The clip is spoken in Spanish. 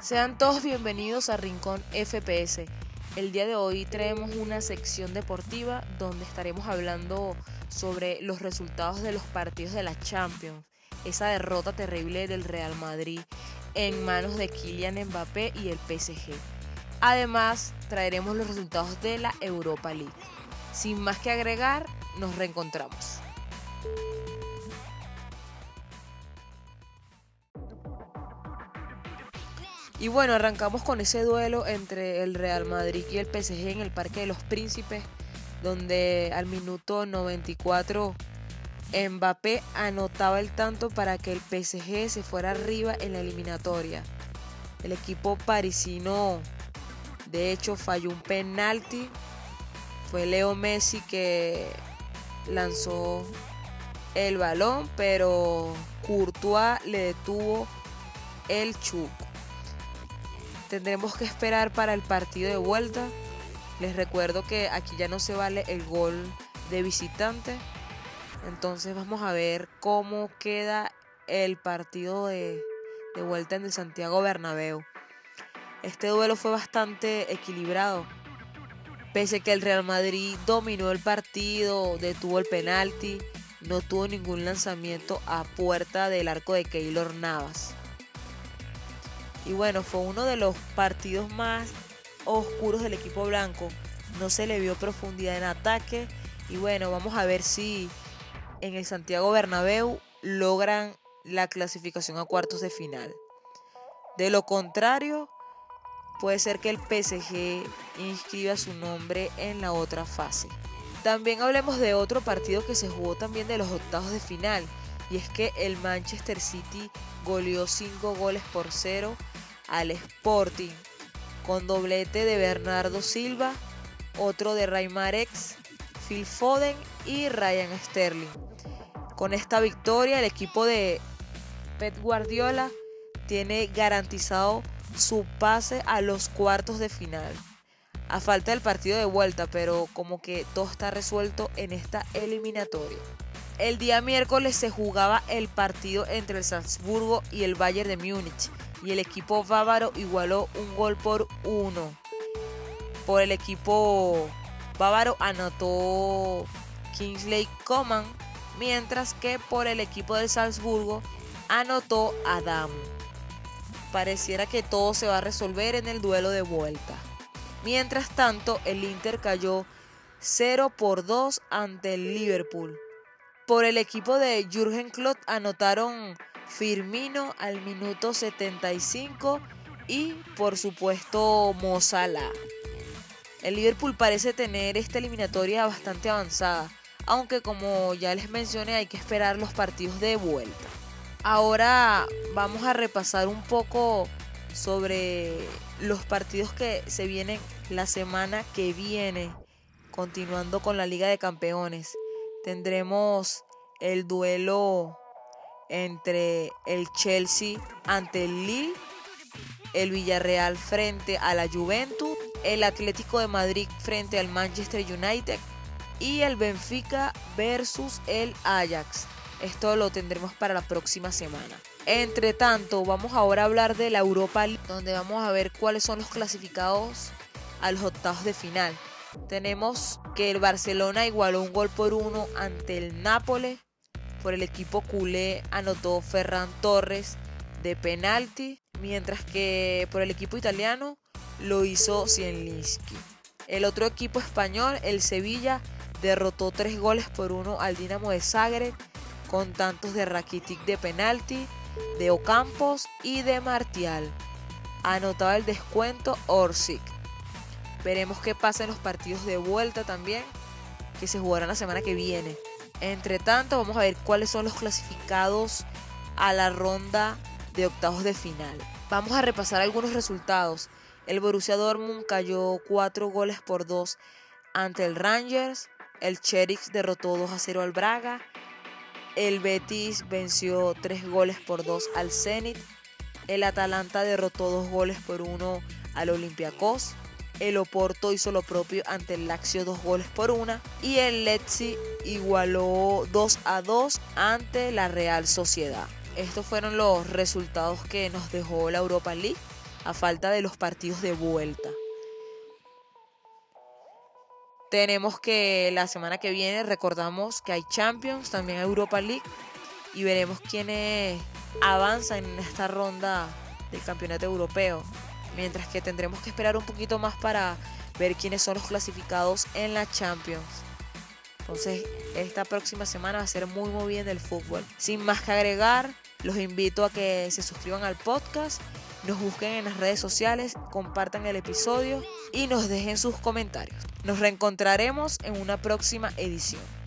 Sean todos bienvenidos a Rincón FPS. El día de hoy traemos una sección deportiva donde estaremos hablando sobre los resultados de los partidos de la Champions, esa derrota terrible del Real Madrid en manos de Kylian Mbappé y el PSG. Además, traeremos los resultados de la Europa League. Sin más que agregar, nos reencontramos. Y bueno, arrancamos con ese duelo entre el Real Madrid y el PSG en el Parque de los Príncipes, donde al minuto 94 Mbappé anotaba el tanto para que el PSG se fuera arriba en la eliminatoria. El equipo parisino de hecho falló un penalti. Fue Leo Messi que lanzó el balón, pero Courtois le detuvo el chuco. Tendremos que esperar para el partido de vuelta. Les recuerdo que aquí ya no se vale el gol de visitante. Entonces vamos a ver cómo queda el partido de, vuelta en el Santiago Bernabéu. Este duelo fue bastante equilibrado. Pese que el Real Madrid dominó el partido, detuvo el penalti, no tuvo ningún lanzamiento a puerta del arco de Keylor Navas. Y bueno, fue uno de los partidos más oscuros del equipo blanco. No se le vio profundidad en ataque. Y bueno, vamos a ver si en el Santiago Bernabéu logran la clasificación a cuartos de final. De lo contrario, puede ser que el PSG inscriba su nombre en la otra fase. También hablemos de otro partido que se jugó también de los octavos de final. Y es que el Manchester City goleó 5 goles por 0 al Sporting, con doblete de Bernardo Silva, otro de Raymar X, Phil Foden y Ryan Sterling. Con esta victoria el equipo de Pep Guardiola tiene garantizado su pase a los cuartos de final. A falta del partido de vuelta, pero como que todo está resuelto en esta eliminatoria. El día miércoles se jugaba el partido entre el Salzburgo y el Bayern de Múnich y el equipo bávaro igualó un gol por uno. Por el equipo bávaro anotó Kingsley Coman, mientras que por el equipo del Salzburgo anotó Adam. Pareciera que todo se va a resolver en el duelo de vuelta. Mientras tanto, el Inter cayó 0 por 2 ante el Liverpool. Por el equipo de Jürgen Klopp anotaron Firmino al minuto 75 y por supuesto Mozala. El Liverpool parece tener esta eliminatoria bastante avanzada, aunque como ya les mencioné hay que esperar los partidos de vuelta. Ahora vamos a repasar un poco sobre los partidos que se vienen la semana que viene, continuando con la Liga de Campeones. Tendremos el duelo entre el Chelsea ante el Lille, el Villarreal frente a la Juventus, el Atlético de Madrid frente al Manchester United y el Benfica versus el Ajax. Esto lo tendremos para la próxima semana. Entre tanto, vamos ahora a hablar de la Europa League, donde vamos a ver cuáles son los clasificados a los octavos de final. Tenemos que el Barcelona igualó un gol por uno ante el Nápoles. Por el equipo culé anotó Ferran Torres de penalti, mientras que por el equipo italiano lo hizo Zielinski. El otro equipo español, el Sevilla, derrotó tres goles por uno al Dinamo de Zagreb con tantos de Rakitic de penalti, de Ocampos y de Martial. Anotaba el descuento Orsic. Veremos qué pasa en los partidos de vuelta también, que se jugarán la semana que viene. Entre tanto, vamos a ver cuáles son los clasificados a la ronda de octavos de final. Vamos a repasar algunos resultados. El Borussia Dortmund cayó 4 goles por 2 ante el Rangers. El Cherix derrotó 2 a 0 al Braga. El Betis venció 3 goles por 2 al Zenit. El Atalanta derrotó 2 goles por 1 al Olympiacos. El Oporto hizo lo propio ante el Lazio 2 goles por 1. Y el Lecce igualó 2 a 2 ante la Real Sociedad. Estos fueron los resultados que nos dejó la Europa League. a falta de los partidos de vuelta. Tenemos que la semana que viene recordamos que hay Champions, también Europa League y veremos quiénes avanzan en esta ronda del campeonato europeo. Mientras que tendremos que esperar un poquito más para ver quiénes son los clasificados en la Champions. Entonces, esta próxima semana va a ser muy muy bien del fútbol. Sin más que agregar, los invito a que se suscriban al podcast, nos busquen en las redes sociales, compartan el episodio y nos dejen sus comentarios. Nos reencontraremos en una próxima edición.